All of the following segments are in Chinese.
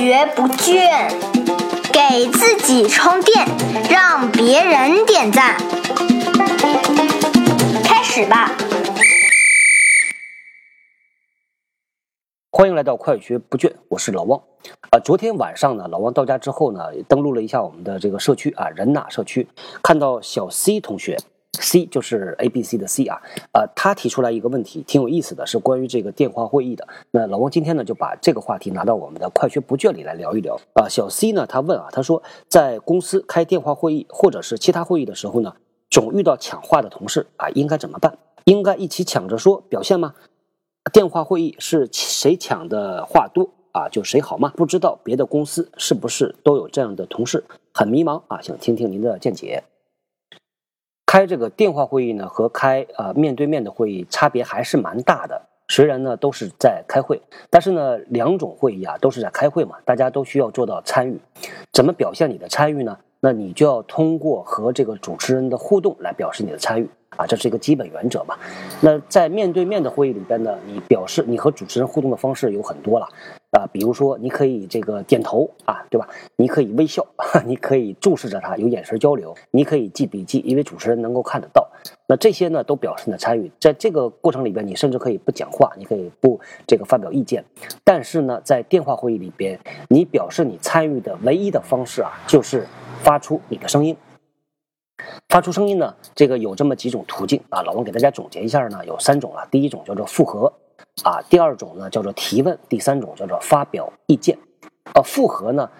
学不倦，给自己充电，让别人点赞。开始吧！欢迎来到快学不倦，我是老汪。啊，昨天晚上呢，老汪到家之后呢，登录了一下我们的这个社区啊，人呐社区，看到小 C 同学。C 就是 A B C 的 C 啊，呃，他提出来一个问题，挺有意思的，是关于这个电话会议的。那老王今天呢，就把这个话题拿到我们的快学不倦里来聊一聊啊。小 C 呢，他问啊，他说在公司开电话会议或者是其他会议的时候呢，总遇到抢话的同事啊，应该怎么办？应该一起抢着说表现吗？电话会议是谁抢的话多啊，就谁好吗？不知道别的公司是不是都有这样的同事？很迷茫啊，想听听您的见解。开这个电话会议呢，和开啊面对面的会议差别还是蛮大的。虽然呢都是在开会，但是呢两种会议啊都是在开会嘛，大家都需要做到参与。怎么表现你的参与呢？那你就要通过和这个主持人的互动来表示你的参与啊，这是一个基本原则嘛。那在面对面的会议里边呢，你表示你和主持人互动的方式有很多了。啊，比如说，你可以这个点头啊，对吧？你可以微笑，你可以注视着他，有眼神交流，你可以记笔记，因为主持人能够看得到。那这些呢，都表示你的参与。在这个过程里边，你甚至可以不讲话，你可以不这个发表意见。但是呢，在电话会议里边，你表示你参与的唯一的方式啊，就是发出你的声音。发出声音呢，这个有这么几种途径啊。老王给大家总结一下呢，有三种啊。第一种叫做复合。啊，第二种呢叫做提问，第三种叫做发表意见。呃，复合呢，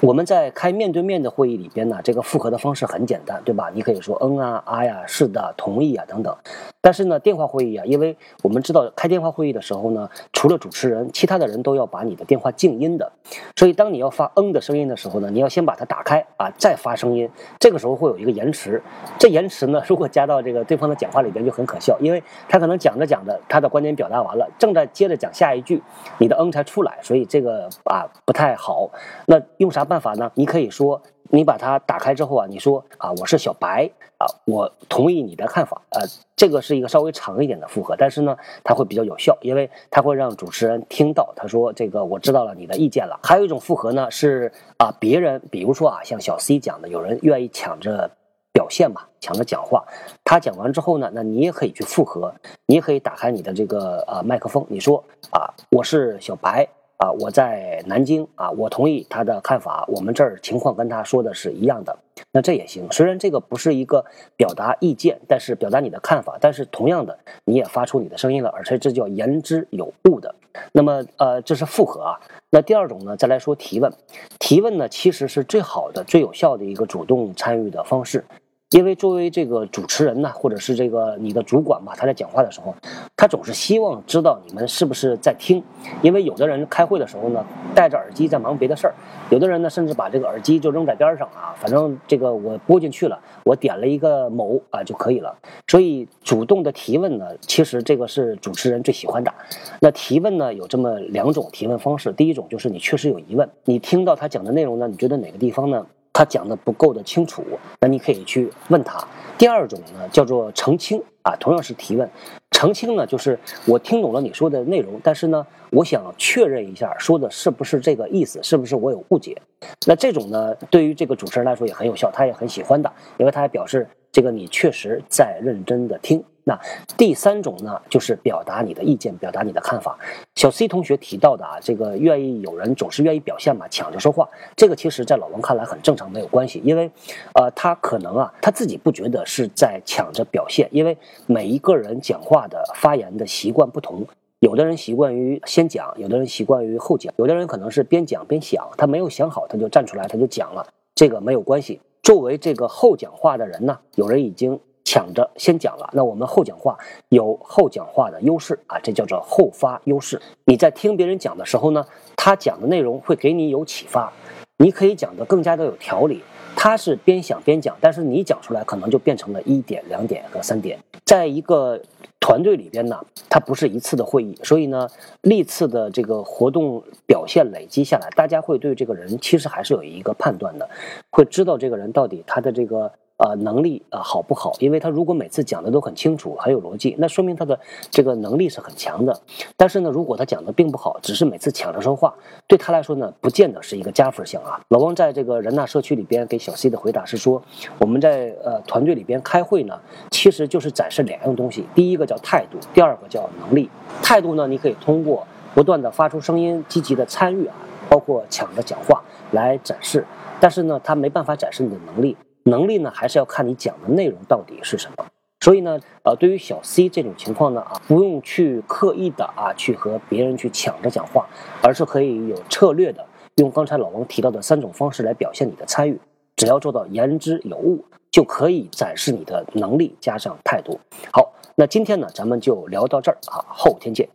我们在开面对面的会议里边呢，这个复合的方式很简单，对吧？你可以说嗯啊、啊呀、是的、同意啊等等。但是呢，电话会议啊，因为我们知道开电话会议的时候呢，除了主持人，其他的人都要把你的电话静音的。所以当你要发嗯的声音的时候呢，你要先把它打开啊，再发声音。这个时候会有一个延迟，这延迟呢，如果加到这个对方的讲话里边就很可笑，因为他可能讲着讲着，他的观点表达完了，正在接着讲下一句，你的嗯才出来，所以这个啊不太好。那用啥办法呢？你可以说。你把它打开之后啊，你说啊，我是小白啊，我同意你的看法，呃，这个是一个稍微长一点的复合，但是呢，它会比较有效，因为它会让主持人听到，他说这个我知道了你的意见了。还有一种复合呢，是啊，别人比如说啊，像小 C 讲的，有人愿意抢着表现嘛，抢着讲话，他讲完之后呢，那你也可以去复合，你也可以打开你的这个呃麦克风，你说啊，我是小白。啊，我在南京啊，我同意他的看法。我们这儿情况跟他说的是一样的，那这也行。虽然这个不是一个表达意见，但是表达你的看法。但是同样的，你也发出你的声音了，而且这叫言之有物的。那么，呃，这是复合啊。那第二种呢，再来说提问。提问呢，其实是最好的、最有效的一个主动参与的方式。因为作为这个主持人呢，或者是这个你的主管吧，他在讲话的时候，他总是希望知道你们是不是在听。因为有的人开会的时候呢，戴着耳机在忙别的事儿；有的人呢，甚至把这个耳机就扔在边上啊，反正这个我播进去了，我点了一个某啊就可以了。所以主动的提问呢，其实这个是主持人最喜欢的。那提问呢，有这么两种提问方式。第一种就是你确实有疑问，你听到他讲的内容呢，你觉得哪个地方呢？他讲的不够的清楚，那你可以去问他。第二种呢，叫做澄清啊，同样是提问。澄清呢，就是我听懂了你说的内容，但是呢，我想确认一下，说的是不是这个意思，是不是我有误解？那这种呢，对于这个主持人来说也很有效，他也很喜欢的，因为他还表示这个你确实在认真的听。那第三种呢，就是表达你的意见，表达你的看法。小 C 同学提到的啊，这个愿意有人总是愿意表现嘛，抢着说话，这个其实在老王看来很正常，没有关系。因为，呃，他可能啊，他自己不觉得是在抢着表现，因为每一个人讲话的发言的习惯不同，有的人习惯于先讲，有的人习惯于后讲，有的人可能是边讲边想，他没有想好他就站出来他就讲了，这个没有关系。作为这个后讲话的人呢，有人已经。抢着先讲了，那我们后讲话有后讲话的优势啊，这叫做后发优势。你在听别人讲的时候呢，他讲的内容会给你有启发，你可以讲得更加的有条理。他是边想边讲，但是你讲出来可能就变成了一点、两点和三点。在一个团队里边呢，它不是一次的会议，所以呢，历次的这个活动表现累积下来，大家会对这个人其实还是有一个判断的，会知道这个人到底他的这个。呃能力呃好不好，因为他如果每次讲的都很清楚、很有逻辑，那说明他的这个能力是很强的。但是呢，如果他讲的并不好，只是每次抢着说话，对他来说呢，不见得是一个加分项啊。老汪在这个人大社区里边给小 C 的回答是说，我们在呃团队里边开会呢，其实就是展示两样东西，第一个叫态度，第二个叫能力。态度呢，你可以通过不断的发出声音，积极的参与啊，包括抢着讲话来展示。但是呢，他没办法展示你的能力。能力呢，还是要看你讲的内容到底是什么。所以呢，呃，对于小 C 这种情况呢，啊，不用去刻意的啊，去和别人去抢着讲话，而是可以有策略的用刚才老王提到的三种方式来表现你的参与。只要做到言之有物，就可以展示你的能力加上态度。好，那今天呢，咱们就聊到这儿啊，后天见。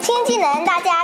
新技能大家？